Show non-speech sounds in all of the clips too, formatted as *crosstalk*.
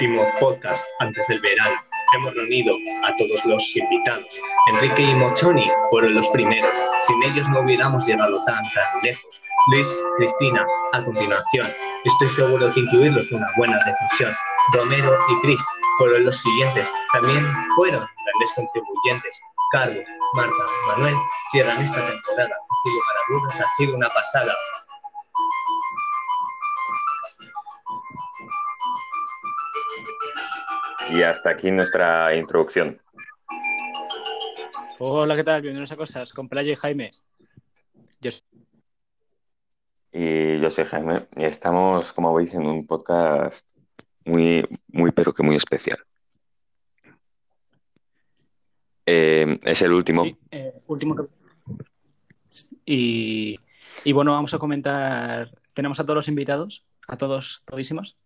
último podcast antes del verano. Hemos reunido a todos los invitados. Enrique y Mochoni fueron los primeros. Sin ellos no hubiéramos llegado tan, tan lejos. Luis, Cristina, a continuación. Estoy seguro que incluirlos fue una buena decisión. Romero y Cris fueron los siguientes. También fueron grandes contribuyentes. Carlos, Marta, Manuel cierran esta temporada. Sin lugar a dudas, ha sido una pasada. Y hasta aquí nuestra introducción. Hola, ¿qué tal? Bienvenidos a Cosas con Playa y Jaime. Yo... Y yo soy Jaime y estamos, como veis, en un podcast muy, muy, pero que muy especial. Eh, es el último. Sí, eh, último y, y bueno, vamos a comentar. Tenemos a todos los invitados, a todos, todísimos.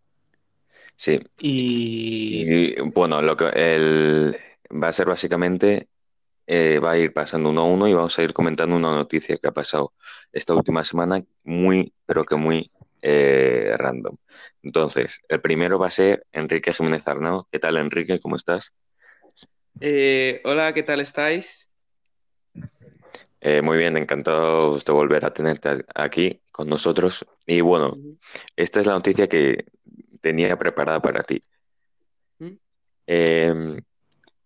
Sí. Y... Y, bueno, lo que el, va a ser básicamente, eh, va a ir pasando uno a uno y vamos a ir comentando una noticia que ha pasado esta última semana, muy, pero que muy eh, random. Entonces, el primero va a ser Enrique Jiménez Arnau. ¿Qué tal, Enrique? ¿Cómo estás? Eh, hola, ¿qué tal estáis? Eh, muy bien, encantado de volver a tenerte aquí con nosotros. Y bueno, esta es la noticia que tenía preparada para ti. ¿Mm? Eh,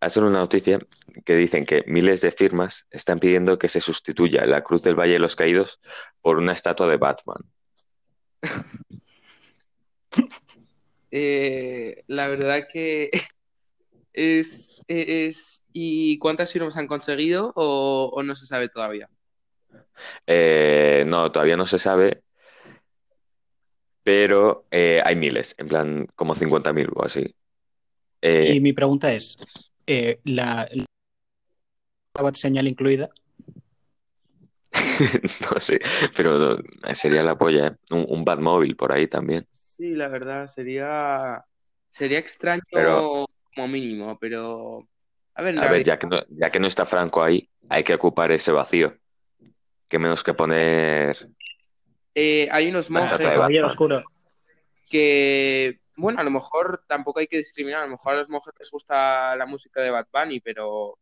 ha sido una noticia que dicen que miles de firmas están pidiendo que se sustituya la Cruz del Valle de los Caídos por una estatua de Batman. *laughs* Eh, la verdad que *laughs* es, es... ¿Y cuántas firmas han conseguido o, o no se sabe todavía? Eh, no, todavía no se sabe, pero eh, hay miles, en plan como 50.000 o así. Eh, y mi pregunta es: eh, ¿la, la señal incluida? *laughs* no sé, pero sería la polla, ¿eh? Un, un Batmóvil por ahí también. Sí, la verdad, sería, sería extraño Pero- como mínimo, pero... A ver, A ver, ya que no, ya que no está Franco ahí, hay que ocupar ese vacío. Que menos que poner. Eh, hay unos monjes que, bueno, a lo mejor tampoco hay que discriminar, a lo mejor a los monjes les gusta la música de Bad Bunny, pero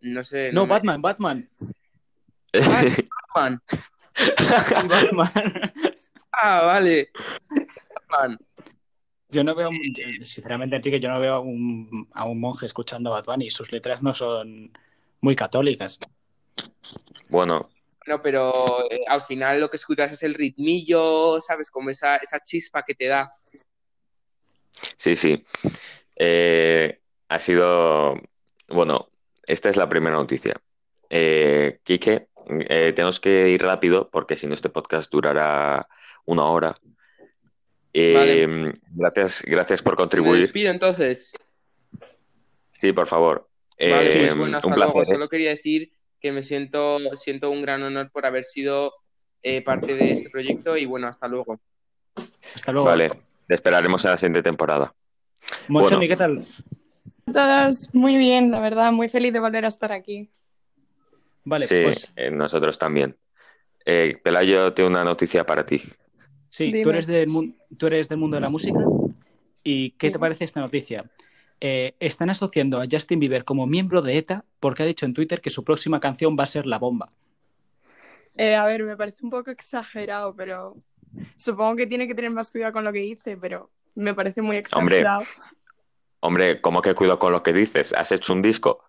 no sé. No, Batman, Batman. Batman. *laughs* Batman. Ah, vale. Batman. Yo no veo, sinceramente, Enrique, yo no veo a un, a un monje escuchando a Bad Bunny. Sus letras no son muy católicas. Bueno, No, pero eh, al final lo que escuchas es el ritmillo, ¿sabes? Como esa, esa chispa que te da. sí, sí. Eh, ha sido. Bueno, esta es la primera noticia. Eh, Quique, eh, tenemos que ir rápido porque si no, este podcast durará una hora. Eh, Gracias, gracias por Me contribuir. despido entonces. Sí, por favor. Vale, pues bueno, hasta un luego. placer. Solo quería decir que me siento, siento un gran honor por haber sido eh, parte de este proyecto y bueno, hasta luego. Hasta luego. Vale, te esperaremos a la siguiente temporada. Monchoni, Bueno. ¿qué tal? Todas muy bien, la verdad, muy feliz de volver a estar aquí. Vale, Sí, pues eh, nosotros también. Eh, Pelayo tiene una noticia para ti. sí, Dime. tú eres, del, tú eres del mundo de la música. ¿Y qué te parece esta noticia? Eh, están asociando a Justin Bieber como miembro de ETA porque ha dicho en Twitter que su próxima canción va a ser La Bomba. Eh, a ver, me parece un poco exagerado, pero supongo que tiene que tener más cuidado con lo que dice, pero me parece muy Hombre. exagerado. Hombre, ¿cómo que cuido con lo que dices? Has hecho un disco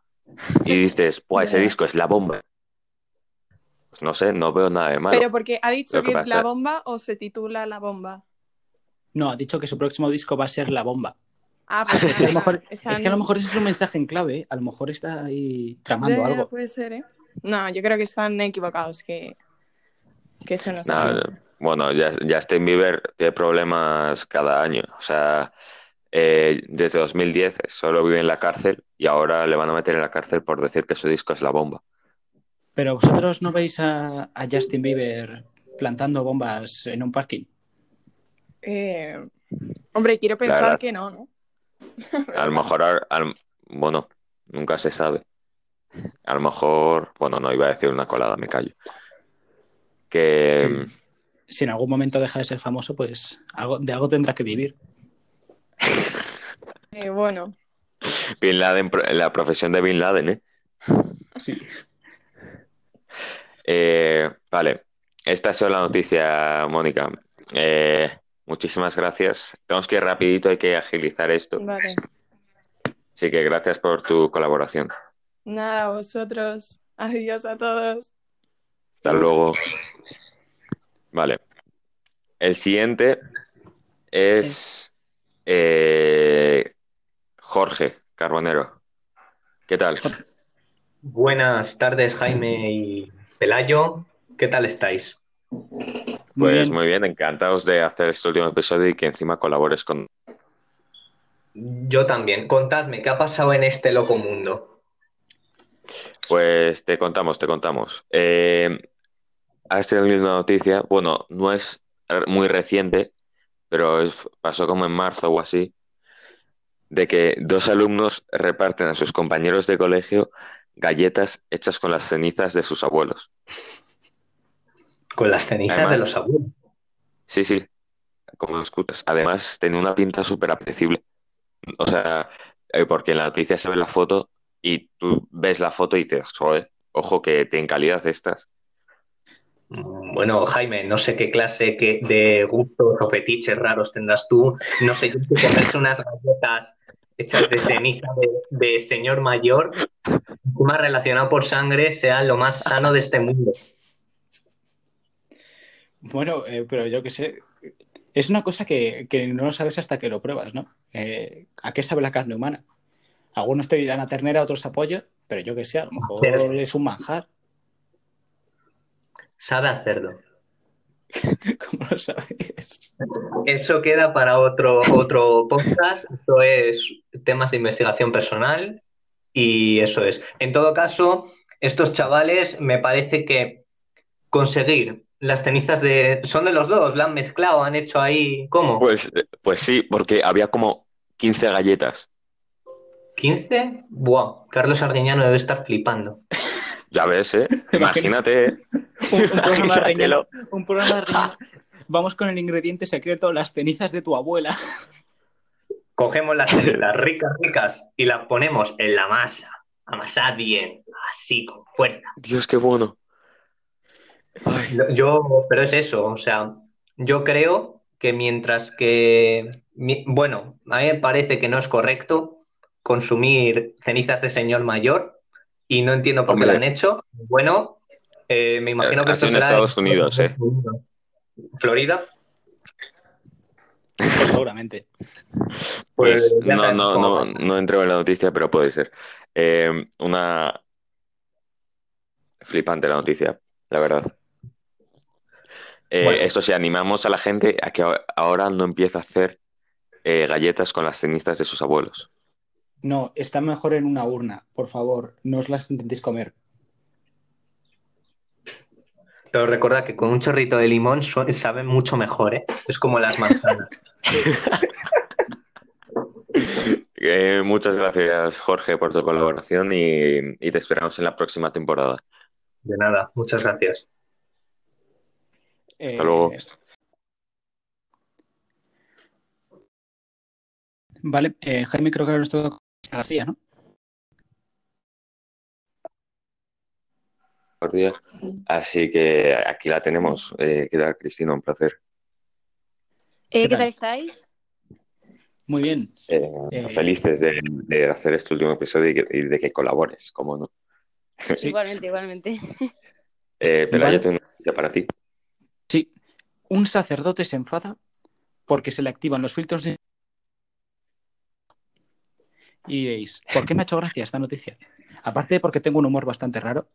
y dices, *laughs* pues ese disco es la bomba. Pues no sé, no veo nada de malo. Pero porque ha dicho que que, es la bomba o se titula la bomba. No, ha dicho que su próximo disco va a ser La Bomba. Ah, pues Es que, a lo mejor, están- es que a lo mejor ese es un mensaje en clave. ¿eh? A lo mejor está ahí tramando Ya, ya, algo. puede ser, ¿eh? No, yo creo que están equivocados, que, que eso no es así. bueno, ya- Justin Bieber tiene problemas cada año. O sea, eh, desde 2010 solo vive en la cárcel y ahora le van a meter en la cárcel por decir que su disco es la bomba. Pero vosotros no veis a, a Justin Bieber plantando bombas en un parking. Eh, hombre, quiero pensar que no, ¿no? A lo mejor, al- al- bueno, nunca se sabe. A lo mejor, bueno, no iba a decir una colada, me callo. Que Sí. Si en algún momento deja de ser famoso, pues algo, de algo tendrá que vivir. *laughs* Eh, bueno, Bin Laden, la profesión de Bin Laden, ¿eh? Sí. Eh, vale, esta sido la noticia, Mónica. Eh, muchísimas gracias. Tenemos que ir rapidito, hay que agilizar esto. vale. Así que gracias por tu colaboración. Nada, vosotros. Adiós a todos. Hasta luego. Vale. El siguiente es eh, Jorge Carbonero. ¿Qué tal? Buenas tardes, Jaime y Pelayo. ¿Qué tal estáis? Muy Pues bien. muy bien, encantados de hacer este último episodio y que encima colabores con... Yo también. Contadme, ¿qué ha pasado en este loco mundo? Pues te contamos, te contamos. Eh, has tenido una noticia, bueno, no es muy reciente, pero es- pasó como en marzo o así, de que dos alumnos reparten a sus compañeros de colegio galletas hechas con las cenizas de sus abuelos. Con las cenizas Además- de los abuelos. Sí, sí, como escuchas. Además, tenía una pinta súper apetecible. O sea, eh, porque en la noticia se ve la foto y tú ves la foto y dices, joder, ojo que tienen calidad estas. Mm, Bueno, Jaime, no sé qué clase que- de gustos o fetiches raros tendrás tú. No sé, yo que comerse unas galletas hechas de ceniza de, de señor mayor, encima relacionado por sangre, sea lo más sano de este mundo. Bueno, eh, pero yo qué sé. Es una cosa que, que no lo sabes hasta que lo pruebas, ¿no? Eh, ¿a qué sabe la carne humana? Algunos te dirán a ternera, otros a pollo, pero yo qué sé, a lo mejor Pero- es un manjar. Sabe a cerdo. *laughs* ¿Cómo lo sabes? Eso queda para otro, otro podcast. Esto es temas de investigación personal y eso es. En todo caso, estos chavales me parece que conseguir las cenizas de... Son de los dos, la han mezclado, han hecho ahí... ¿Cómo? Pues, pues sí, porque había como 15 galletas. ¿15? Buah, Carlos Arguiñano debe estar flipando. *laughs* Ya ves, ¿eh? Imagínate, ¿eh? Un, un programa un programa de. *laughs* Vamos con el ingrediente secreto, las cenizas de tu abuela. Cogemos las cenizas *laughs* ricas, ricas y las ponemos en la masa. Amasad bien, así, con fuerza. Dios, qué bueno. Ay, Yo, pero es eso, o sea, yo creo que mientras que, bueno, a mí me parece que no es correcto consumir cenizas de señor mayor y no entiendo por qué lo han hecho. Bueno, eh, me imagino que sido esto en será Estados Unidos, ¿eh? Florida, Pues seguramente. Pues ya no, no, no, no entró en la noticia, pero puede ser. Eh, una flipante la noticia, la verdad. Eh, Bueno. Esto sí, animamos a la gente a que ahora no empiece a hacer eh, galletas con las cenizas de sus abuelos. No, está mejor en una urna. Por favor, no os las intentéis comer. Pero recuerda que con un chorrito de limón sabe mucho mejor, ¿eh? Es como las manzanas. *laughs* *laughs* Eh, muchas gracias, Jorge, por tu colaboración y, y te esperamos en la próxima temporada. De nada, muchas gracias. Hasta luego. Eh, Vale, eh, Jaime, creo que ahora nos toca García, ¿no? Buenos días. Así que aquí la tenemos. Eh, ¿qué tal, Cristina? Un placer. Eh, ¿Qué ¿Qué tal? tal estáis? Muy bien. Eh, Eh, felices de, de hacer este último episodio y, que- y de que colabores, como no. Sí. Igualmente, igualmente. Eh, pero Vale. yo tengo una noticia para ti. Sí, un sacerdote se enfada porque se le activan los filtros de... Y diréis, ¿por qué me ha hecho gracia esta noticia? Aparte de porque tengo un humor bastante raro,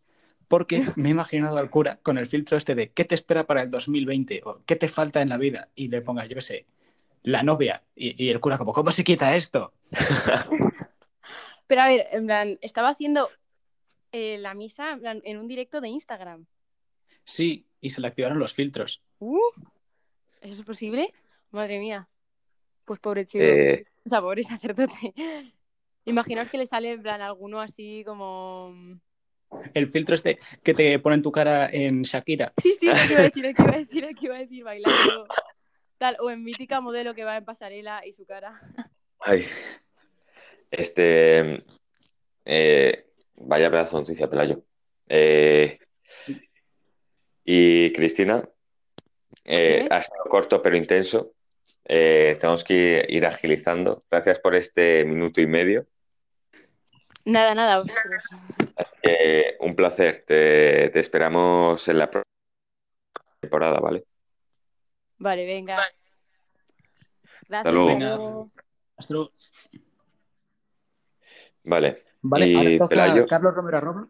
porque me he imaginado al cura con el filtro este de ¿qué te espera para el 2020? o ¿qué te falta en la vida? Y le ponga, yo qué sé, la novia. Y, y el cura como, ¿cómo se quita esto? *laughs* Pero a ver, en plan, estaba haciendo eh, la misa en, plan, en un directo de Instagram. Sí, y se le activaron los filtros. Uh, ¿Eso es posible? Madre mía. Pues pobre chico. Eh, O sea, pobre *laughs* sacerdote. Imaginaos que le sale en plan alguno así como. El filtro este que te pone en tu cara en Shakira. Sí, sí, que iba a decir, que iba a decir, que iba a decir, bailando. Tal, o en mítica modelo que va en pasarela y su cara. ay, Este, eh, vaya pedazo de noticia, Pelayo. Eh, y Cristina, eh, ha estado corto pero intenso. Eh, tenemos que ir agilizando. Gracias por este minuto y medio. Nada, nada. vosotros. Así que un placer. Te, te esperamos en la próxima temporada, ¿vale? Vale, venga. Gracias. luego. hasta luego. Hasta luego. Vale. Vale, Y, ahora toca Pelayo. Carlos Romero arroba.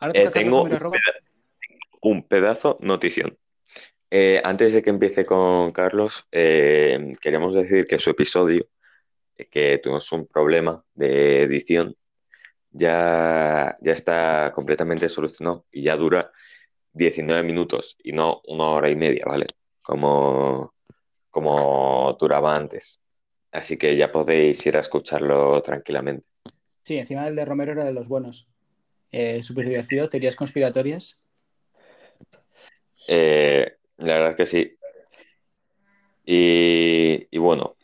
Ahora Eh, toca Carlos tengo Romero arroba. Un pedazo notición. Eh, antes de que empiece con Carlos, eh, queríamos decir que su episodio, eh, que tuvimos un problema de edición, ya, ya está completamente solucionado y ya dura 19 minutos y no una hora y media, ¿vale? Como, como duraba antes. Así que ya podéis ir a escucharlo tranquilamente. Sí, encima el de Romero era de los buenos. Eh, Súper divertido, teorías conspiratorias. Eh, la verdad es que sí. Y, y bueno,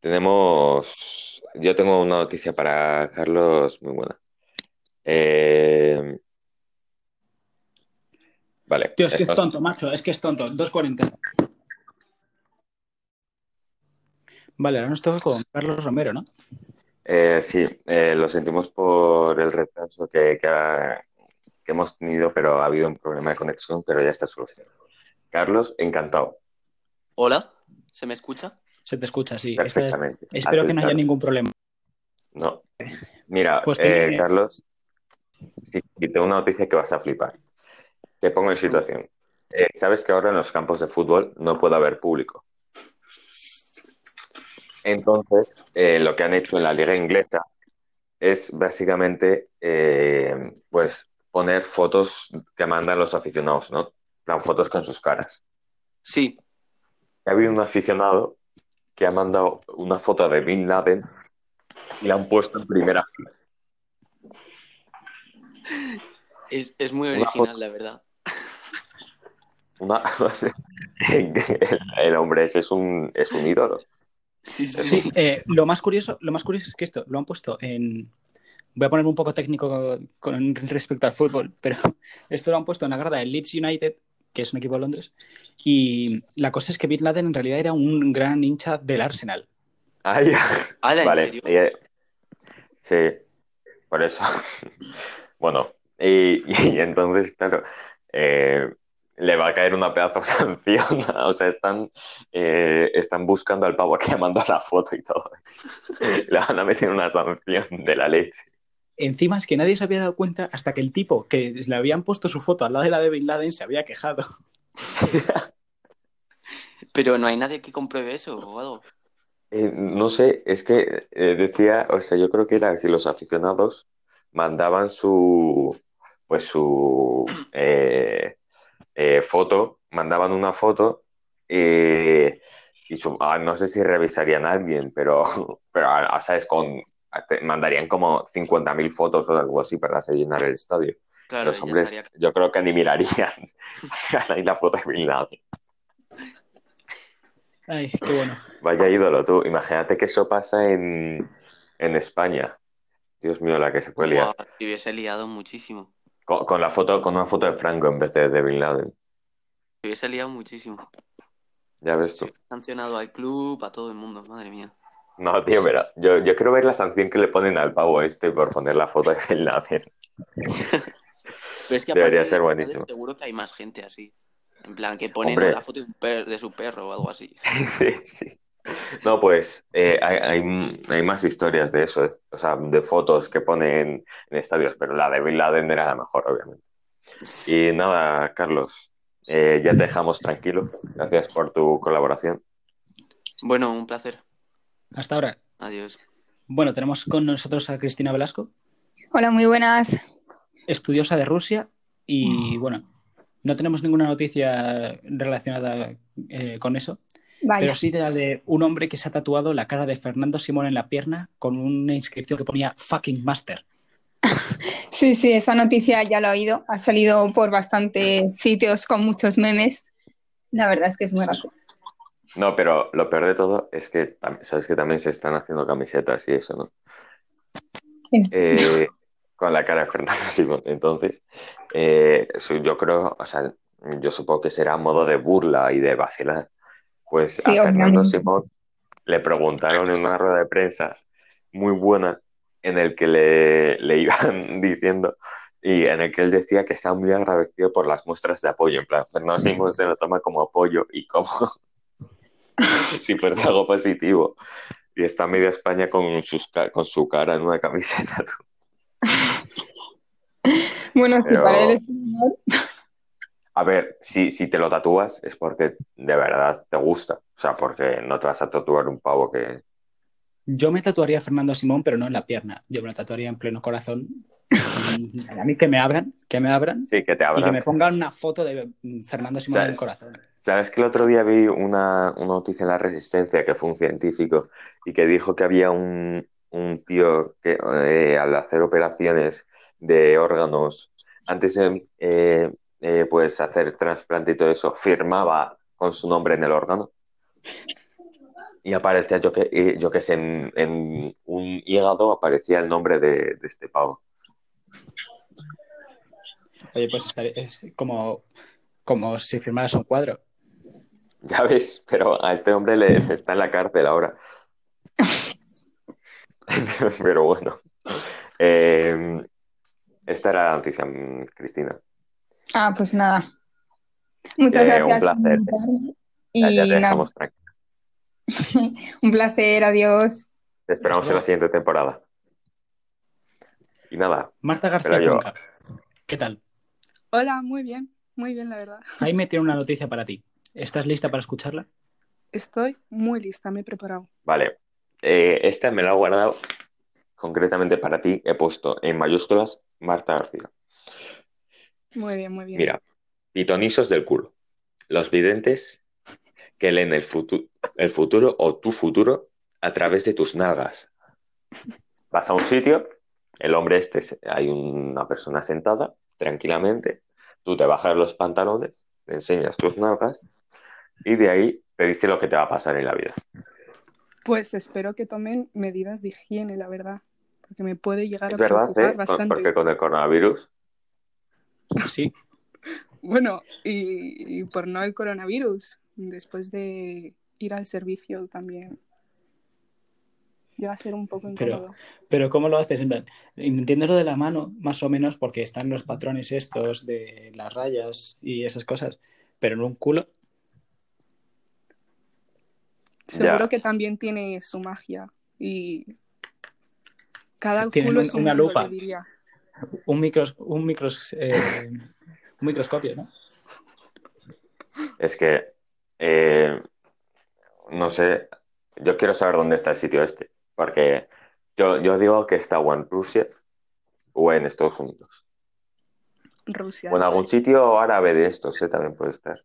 tenemos. Yo tengo una noticia para Carlos muy buena. Eh, vale. Tío, es que es tonto, macho, es que es tonto. 2.40. Vale, ahora nos toca con Carlos Romero, ¿no? eh, sí, eh, lo sentimos por el retraso que, que ha- que hemos tenido, pero ha habido un problema de conexión, pero ya está solucionado. Carlos, encantado. Hola, ¿se me escucha? Se te escucha, sí. Perfectamente. espero que no haya ningún problema. No. Mira, Pues eh, Carlos, sí, sí, tengo una noticia que vas a flipar. Te pongo en situación. Eh, Sabes que ahora en los campos de fútbol no puede haber público. Entonces, eh, lo que han hecho en la liga inglesa es básicamente eh, pues poner fotos que mandan los aficionados, ¿no? Plan, fotos con sus caras. Sí, Ha habido un aficionado que ha mandado una foto de Bin Laden y la han puesto en primera fila. es, es muy Una original, la verdad. Una, *laughs* el, el hombre ese es un, es un ídolo. Sí, sí, Sí, sí. eh, lo más curioso, lo más curioso es que esto lo han puesto en. Voy a ponerme un poco técnico con respecto al fútbol, pero *laughs* esto lo han puesto en la grada del Leeds United, que es un equipo de Londres, y la cosa es que Bin Laden en realidad era un gran hincha del Arsenal. Ay, ¿en vale. serio? eh, sí, por eso. *laughs* Bueno, y, *laughs* y entonces, claro, eh, le va a caer una pedazo de sanción. O sea, están, eh, están buscando al pavo que mandado la foto y todo. Le van a meter una sanción de la leche. Encima es que nadie se había dado cuenta hasta que el tipo que le habían puesto su foto al lado de la de Bin Laden se había quejado. *laughs* Pero no hay nadie que compruebe eso o algo. Eh, no sé, es que eh, decía, o sea, yo creo que era que los aficionados mandaban su, pues su eh, eh, foto, mandaban una foto eh, y su- ah, no sé si revisarían a alguien, pero, *laughs* pero ah, sabes, con, te mandarían como 50.000 fotos o algo así para hacer llenar el estadio. Claro, Los hombres, estaría. yo creo que ni mirarían *laughs* ahí la foto de Bin Laden. Ay, qué bueno. Vaya ídolo tú. Imagínate que eso pasa en, en España. Dios mío, la que se puede liar. Si hubiese liado muchísimo. Con, con la foto, con una foto de Franco en vez de de Bin Laden. Si hubiese liado muchísimo. Ya ves tú. hubiese sancionado al club, a todo el mundo, madre mía. No, tío, pero yo, yo quiero ver la sanción que le ponen al pavo este por poner la foto de Bin Laden. *laughs* Pero es que Debería ser buenísimo. Seguro que hay más gente así. En plan, que ponen Hombre. la foto de, un per- de su perro o algo así. *laughs* Sí. No, pues eh, hay, hay, hay más historias de eso, eh. o sea, de fotos que ponen en estadios, pero la de Bin Laden era la mejor, obviamente. Y nada, Carlos, eh, ya te dejamos tranquilo. Gracias por tu colaboración. Bueno, un placer. Hasta ahora. Adiós. Bueno, tenemos con nosotros a Cristina Velasco, Hola, muy buenas. estudiosa de Rusia, y bueno, no tenemos ninguna noticia relacionada eh, con eso, Vaya. pero sí de la de un hombre que se ha tatuado la cara de Fernando Simón en la pierna con una inscripción que ponía fucking master. *laughs* Sí, sí, esa noticia ya lo he oído. Ha salido por bastantes sitios con muchos memes. La verdad es que es muy gracioso. No, pero lo peor de todo es que sabes que también se están haciendo camisetas y eso, ¿no? Es- Eh, con la cara de Fernando Simón. Entonces, eh, yo creo, o sea, yo supongo que será modo de burla y de vacilar. Pues Sí, a Fernando obviamente. Simón le preguntaron en una rueda de prensa muy buena en el que le, le iban *laughs* diciendo y en el que él decía que estaba muy agradecido por las muestras de apoyo. En plan, Fernando Simón se lo toma como apoyo y como *laughs* si fuese algo positivo. Y está media España con, sus, con su cara en una camiseta. tú. *laughs* Bueno, si Pero- para él es A ver, si, si te lo tatúas es porque de verdad te gusta. O sea, porque no te vas a tatuar un pavo que... Yo me tatuaría a Fernando Simón, pero no en la pierna. Yo me lo tatuaría en pleno corazón. *laughs* A mí que me abran, que me abran Sí, que te y que me pongan una foto de Fernando Simón en el corazón. ¿Sabes que el otro día vi una, una noticia en La Resistencia que fue un científico y que dijo que había un, un tío que eh, al hacer operaciones de órganos, antes de eh, eh, pues hacer trasplante y todo eso, firmaba con su nombre en el órgano? Y aparecía, yo que, eh, yo que sé, en, en un hígado aparecía el nombre de, de este pavo. Oye, pues es como, como si firmaras un cuadro. Ya ves, pero a este hombre le está en la cárcel ahora. *laughs* Pero bueno. Eh, esta era la noticia, mm, Cristina. Ah, pues nada. Muchas Eh, un gracias por placer. invitarme. Ya, ya Y te nada, dejamos *laughs* tranquilo. un placer, adiós. Te esperamos en la siguiente temporada. Y nada, Marta García yo- Cuenca, ¿qué tal? Hola, muy bien, muy bien, la verdad. Jaime tiene una noticia para ti. ¿Estás lista para escucharla? Estoy muy lista, me he preparado. vale. Eh, esta me la he guardado concretamente para ti. He puesto en mayúsculas Marta García. Muy bien, muy bien. Mira, pitonisos del culo. Los videntes que leen el, futu- el futuro o tu futuro a través de tus nalgas. Vas a un sitio, el hombre este, hay una persona sentada tranquilamente, tú te bajas los pantalones, le enseñas tus nalgas y de ahí te dice lo que te va a pasar en la vida. Pues espero que tomen medidas de higiene, la verdad, porque me puede llegar Es a verdad, preocupar ¿eh? Bastante. Porque con el coronavirus, Sí. *laughs* Bueno, y, y por no el coronavirus, después de ir al servicio también llega a ser un poco Pero- incómodo. Pero ¿cómo lo haces? En plan, entiéndelo de la mano, más o menos, porque están los patrones estos de las rayas y esas cosas. Pero en un culo, Seguro Ya. que también tiene su magia y cada Tienen culo un- es un una mundo, lupa. diría. un, micros, un, micros, eh, un microscopio, ¿no? es que, eh, no sé, yo quiero saber dónde está el sitio este, porque yo, yo digo que está o en Rusia o en Estados Unidos. Rusia. O en algún sitio árabe de estos, ¿eh? También puede estar.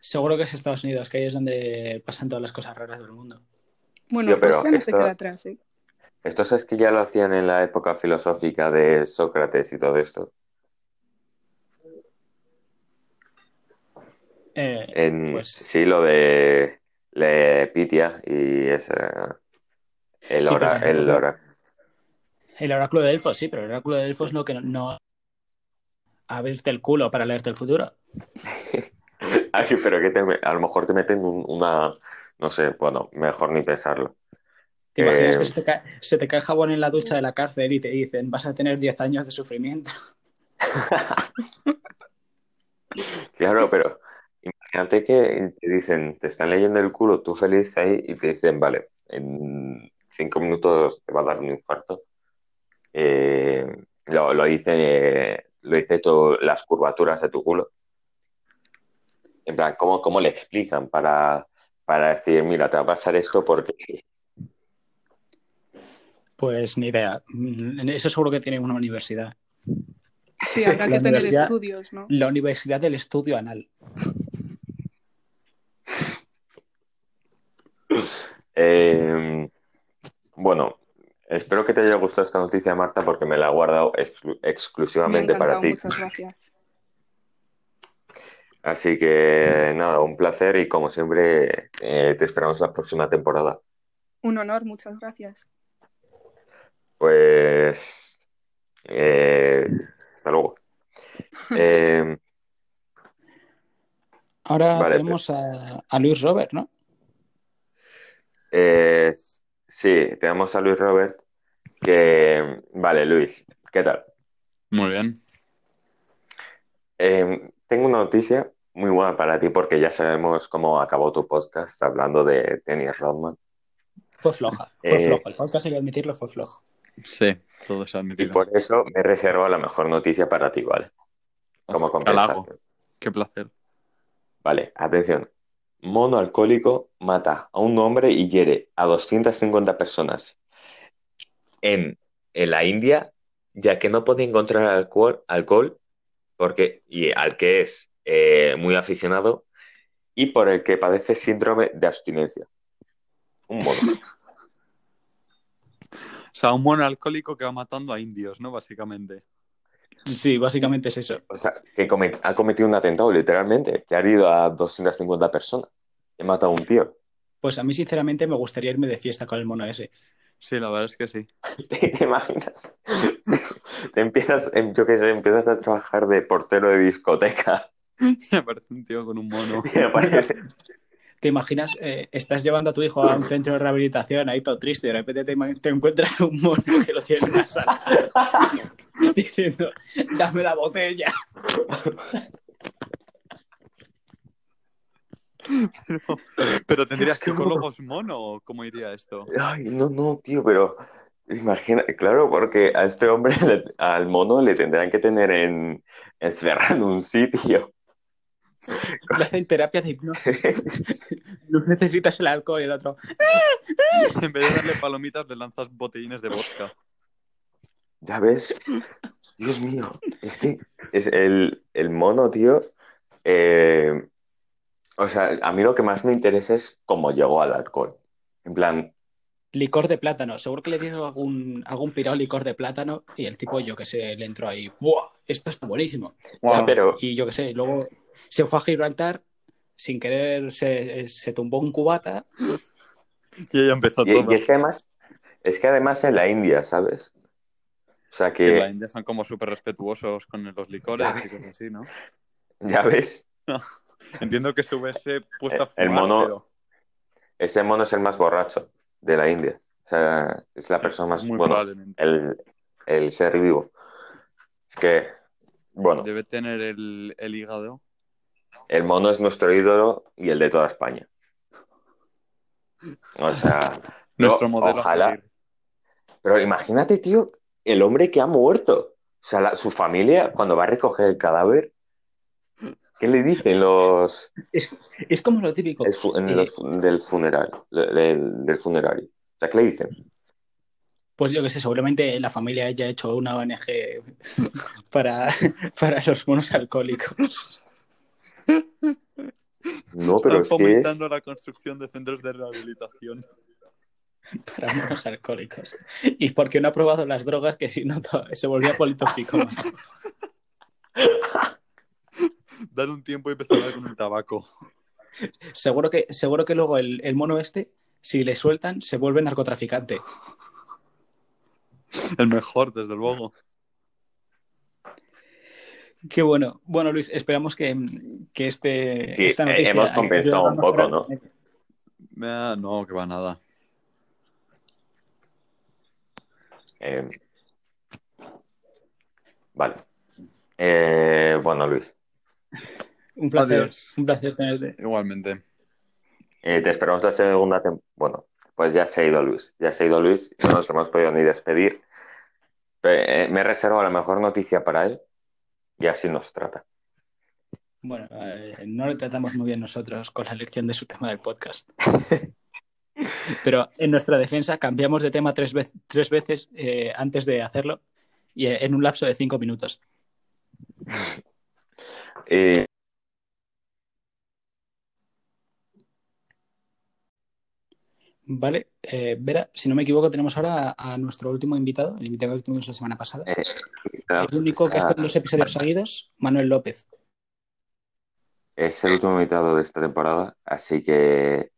Seguro que es Estados Unidos, que ahí es donde pasan todas las cosas raras del mundo. Bueno, pero Rusia no se esto- queda atrás, ¿eh? Esto es que ya lo hacían en la época filosófica de Sócrates y todo esto. Eh, En, Pues- Sí, lo de Lepitia y ese, el, Sí, ora- pero- el ora- el oráculo de Delfos, sí, pero el oráculo de Delfos no que no, no abrirte el culo para leerte el futuro. *laughs* Ay, pero que te, a lo mejor te meten un- una, no sé, bueno, mejor ni pensarlo. ¿Te imaginas Eh, que se te, cae, se te cae el jabón en la ducha de la cárcel y te dicen vas a tener 10 años de sufrimiento? *laughs* Claro, pero imagínate que te dicen, te están leyendo el culo, tú feliz ahí, y te dicen, vale, en cinco minutos te va a dar un infarto. Eh, lo, lo dice, lo dice todo, las curvaturas de tu culo. En plan, ¿cómo, cómo le explican para, para decir, mira, te va a pasar esto porque Pues ni idea. Mm, Eso seguro que tiene una universidad. Sí, habrá que tener estudios, ¿no? La Universidad del Estudio Anal. *laughs* Eh, bueno, espero que te haya gustado esta noticia, Marta, porque me la he guardado exclu- Me ha exclusivamente para ti. muchas gracias. *laughs* Así que nada, un placer y como siempre eh, te esperamos la próxima temporada. Un honor, muchas gracias. Pues eh, hasta luego. *laughs* Eh, Ahora Vale, tenemos a, a Luis Robert, ¿no? eh, sí, tenemos a Luis Robert que... Vale, Luis, ¿qué tal? Muy bien. Eh, tengo una noticia muy buena para ti porque ya sabemos cómo acabó tu podcast hablando de Dennis Rodman. Fue floja, fue Eh, flojo. El podcast hay que admitirlo, fue flojo. Sí, todo Y admitido. por eso me reservo la mejor noticia para ti, ¿vale? Como Oh, compensación. Qué placer. Vale, atención. Mono alcohólico mata a un hombre y hiere a 250 personas en, en la India, ya que no puede encontrar alcohol, alcohol porque, y al que es eh, muy aficionado y por el que padece síndrome de abstinencia. Un mono. *laughs* O sea, un mono alcohólico que va matando a indios, ¿no? Básicamente. Sí, básicamente es eso. O sea, que ha cometido un atentado, literalmente, que ha herido a 250 personas. He matado a un tío. Pues a mí, sinceramente, me gustaría irme de fiesta con el mono ese. Sí, la verdad es que sí. ¿Te, *laughs* te imaginas? *laughs* Te empiezas, em, yo qué sé, empiezas a trabajar de portero de discoteca. *laughs* Y aparece un tío con un mono. Y aparece- ¿Te imaginas? eh, estás llevando a tu hijo a un centro de rehabilitación ahí todo triste y de repente te, encuentras un mono que lo tiene en una sala *laughs* diciendo, dame la botella. Pero, pero tendría psicólogos mono, ¿o ¿cómo iría esto? Ay, no, no, tío, pero imagina, claro, porque a este hombre, *laughs* le- al mono, le tendrán que tener en, encerrado en un sitio. *laughs* Le hacen terapia de hipnosis. *laughs* No necesitas el alcohol y el otro. *laughs* En vez de darle palomitas, le lanzas botellines de vodka. Ya ves, Dios mío, es que es el, el mono, tío, eh, o sea, a mí lo que más me interesa es cómo llegó al alcohol. En plan, Licor de plátano. Seguro que le dieron algún, algún pirado licor de plátano y el tipo, yo que sé, le entró ahí. ¡Buah! Esto está buenísimo. ya, pero, Y yo que sé, luego se fue a Gibraltar, sin querer se, se tumbó un cubata. *laughs* Y ahí empezó y, todo. y es que además, es que además en la India, ¿sabes? O sea En la que, India son como súper respetuosos con los licores Ya y cosas así, ¿no? ya ves, *laughs* Entiendo que se hubiese puesto a El fumar, mono- pero ese mono es el más borracho de la India. O sea, es la persona más, muy bueno, probablemente. el, el ser vivo. Es que, bueno, Debe tener el, el hígado. el mono es nuestro ídolo y el de toda España. O sea, *laughs* Nuestro yo, modelo. ojalá. Pero imagínate, tío, el hombre que ha muerto. O sea, la- su familia, cuando va a recoger el cadáver, ¿qué le dicen los, Es, es como lo típico. el fu- en Eh, los del funeral, del, del funerario? O sea, ¿qué le dicen? Pues yo que sé, seguramente la familia haya hecho una ONG *laughs* para, para los monos alcohólicos. No, pero Están es que es, fomentando la construcción de centros de rehabilitación. Para monos alcohólicos. Y porque no ha probado las drogas que si no se volvía politóxico. *laughs* Dar un tiempo y empezar con el tabaco. Seguro que, seguro que luego el, el mono este, si le sueltan, se vuelve narcotraficante. El mejor, desde luego. Qué bueno. Bueno, Luis, esperamos que, que este, Sí, esta eh, noticia hemos compensado un poco, Ah, no, que va nada. eh, vale. Eh, bueno, Luis, Un placer, Adiós. un placer tenerte. Igualmente. eh, te esperamos la segunda temporada. Bueno, pues ya se ha ido Luis, ya se ha ido Luis, no nos hemos podido ni despedir. Pe- eh, me reservo la mejor noticia para él y así nos trata. Bueno, eh, no le tratamos muy bien nosotros con la elección de su tema del podcast. *laughs* Pero en nuestra defensa cambiamos de tema tres, veces eh, antes de hacerlo y en un lapso de cinco minutos. *laughs* Eh, Vale, eh, Vera, si no me equivoco, tenemos ahora a, a nuestro último invitado, el invitado que tuvimos la semana pasada. eh, claro, El único que está- está en dos episodios seguidos, Manuel López. es el último invitado de esta temporada, así que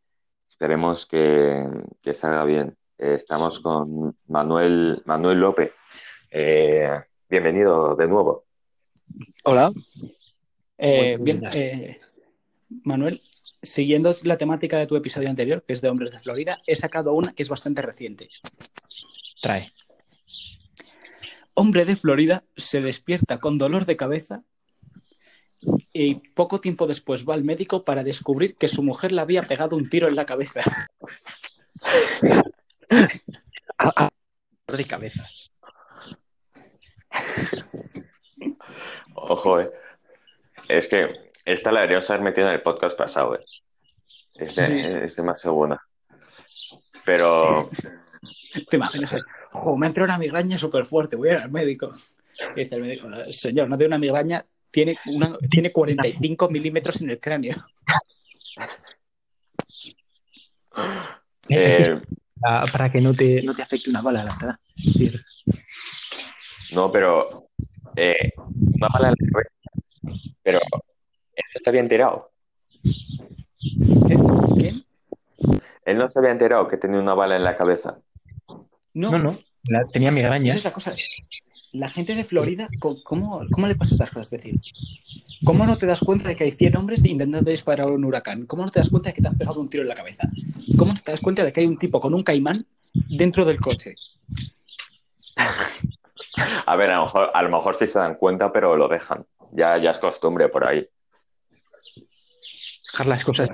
esperemos que, que salga bien. Eh, estamos con Manuel, Manuel López. Eh, bienvenido de nuevo. Hola. Eh, bien, eh, Manuel, siguiendo la temática de tu episodio anterior, que es de Hombres de Florida, he sacado una que es bastante reciente. Trae. Hombre de Florida se despierta con dolor de cabeza y poco tiempo después va al médico para descubrir que su mujer le había pegado un tiro en la cabeza. *laughs* De cabeza. Ojo, eh. Es que esta la deberíamos haber metido en el podcast pasado, eh. Es, de- Sí. es demasiado buena. Pero ¿Te imaginas? Jo, me ha entrado una migraña súper fuerte, voy a ir al médico. Y dice el médico, señor, no tiene una migraña, tiene, una, tiene 45 milímetros en el cráneo. eh, Para, para que no te, no te afecte una bala, la verdad. No, pero eh, una bala en la cabeza. Pero se había enterado. ¿Quién? Él no se había enterado que tenía una bala en la cabeza. No, no, no. la- tenía migraña. Esa es la cosa. La gente de Florida, ¿cómo, ¿cómo le pasa estas cosas? Es decir, ¿cómo no te das cuenta de que hay 100 hombres intentando disparar a un huracán? ¿Cómo no te das cuenta de que te han pegado un tiro en la cabeza? ¿Cómo no te das cuenta de que hay un tipo con un caimán dentro del coche? *laughs* A ver, a lo mejor, a lo mejor sí se dan cuenta, pero lo dejan. Ya, ya es costumbre por ahí. Dejar las cosas.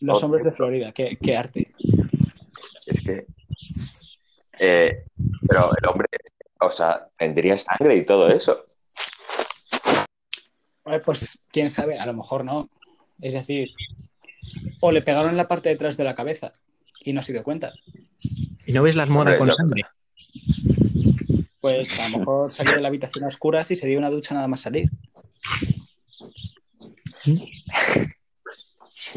Los hombres de Florida, qué, qué arte. Es que. eh, pero el hombre, o sea, tendría sangre y todo eso. Eh, Pues quién sabe, a lo mejor no. Es decir, o le pegaron en la parte de atrás de la cabeza y no se dio cuenta. ¿Y no ves la almohada Hombre, con sangre? Pues a lo mejor salió de la habitación a oscuras y se dio una ducha nada más salir. *laughs*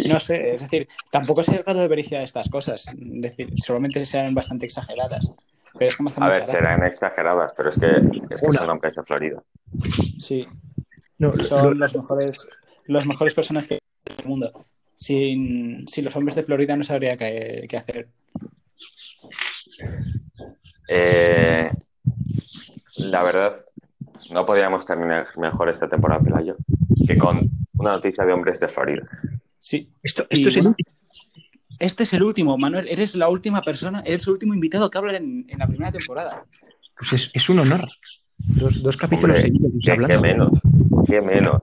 No sé, es decir, tampoco sé el grado de veracidad de estas cosas. Es decir, seguramente sean bastante exageradas. Pero es que me hace A ver, gracia. serán exageradas, pero es que, es que Una. son hombres de Florida. Sí, No, son lo- los mejores, los mejores personas que hay en el mundo. Sin, sin los hombres de Florida no sabría qué, qué hacer. Eh, la verdad, no podíamos terminar mejor esta temporada, Pelayo, que con una noticia de hombres de Florida. Sí. Esto, Y esto es el bueno, último. Este es el último, Manuel. Eres la última persona, eres el último invitado que habla en, en la primera temporada. Pues es, es un honor. Dos, dos capítulos Hombre, seguidos ¿qué, menos? ¿Qué menos?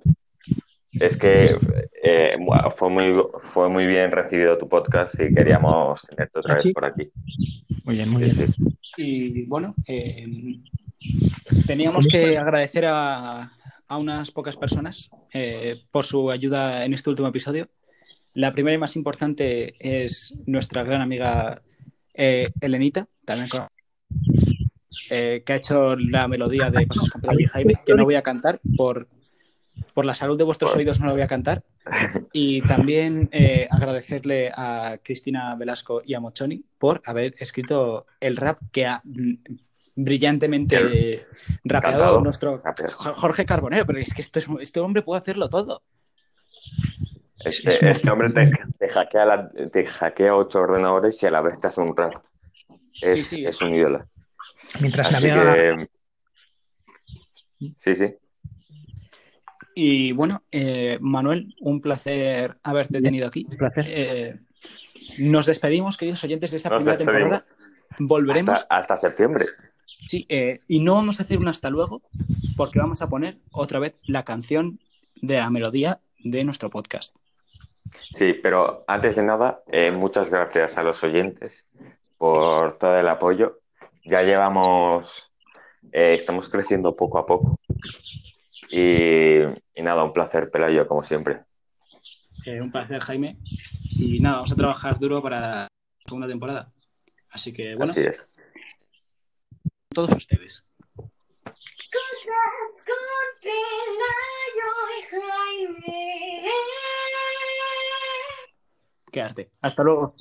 Es que eh, fue, muy, fue muy bien recibido tu podcast y queríamos tenerte otra ¿Ah, vez sí? por aquí. Muy bien, muy Sí, bien. sí. Y bueno, eh, teníamos que agradecer a, a unas pocas personas eh, por su ayuda en este último episodio. La primera y más importante es nuestra gran amiga eh, Elenita, también con- eh, que ha hecho la melodía de Cosas Pedro y Jaime, que no voy a cantar por, por la salud de vuestros oídos, no la voy a cantar. Y también eh, agradecerle a Cristina Velasco y a Mochoni por haber escrito el rap que mm, brillantemente eh, rapeado Cantado. nuestro Rapeado. Jorge Carbonero, pero es que esto es- este hombre puede hacerlo todo. Este, Es un- este hombre te, te hackea la- te hackea ocho ordenadores y a la vez te hace un rap. Es, Sí, sí. es un ídolo. Mientras Así que. Sí, sí. Y bueno, eh, Manuel, un placer haberte tenido aquí. Un placer. Eh, nos despedimos, queridos oyentes, de esta Nos primera despedimos. temporada. Volveremos. Hasta, hasta septiembre. Sí, eh, y no vamos a hacer un hasta luego, porque vamos a poner otra vez la canción de la melodía de nuestro podcast. Sí, pero antes de nada, eh, muchas gracias a los oyentes por todo el apoyo. Ya llevamos, eh, estamos creciendo poco a poco. Y, y nada, un placer, Pelayo, como siempre. Eh, un placer, Jaime. Y nada, vamos a trabajar duro para la segunda temporada. Así que bueno, Así es. Todos ustedes. Cosas con Pelayo y Jaime. Qué arte. Hasta luego.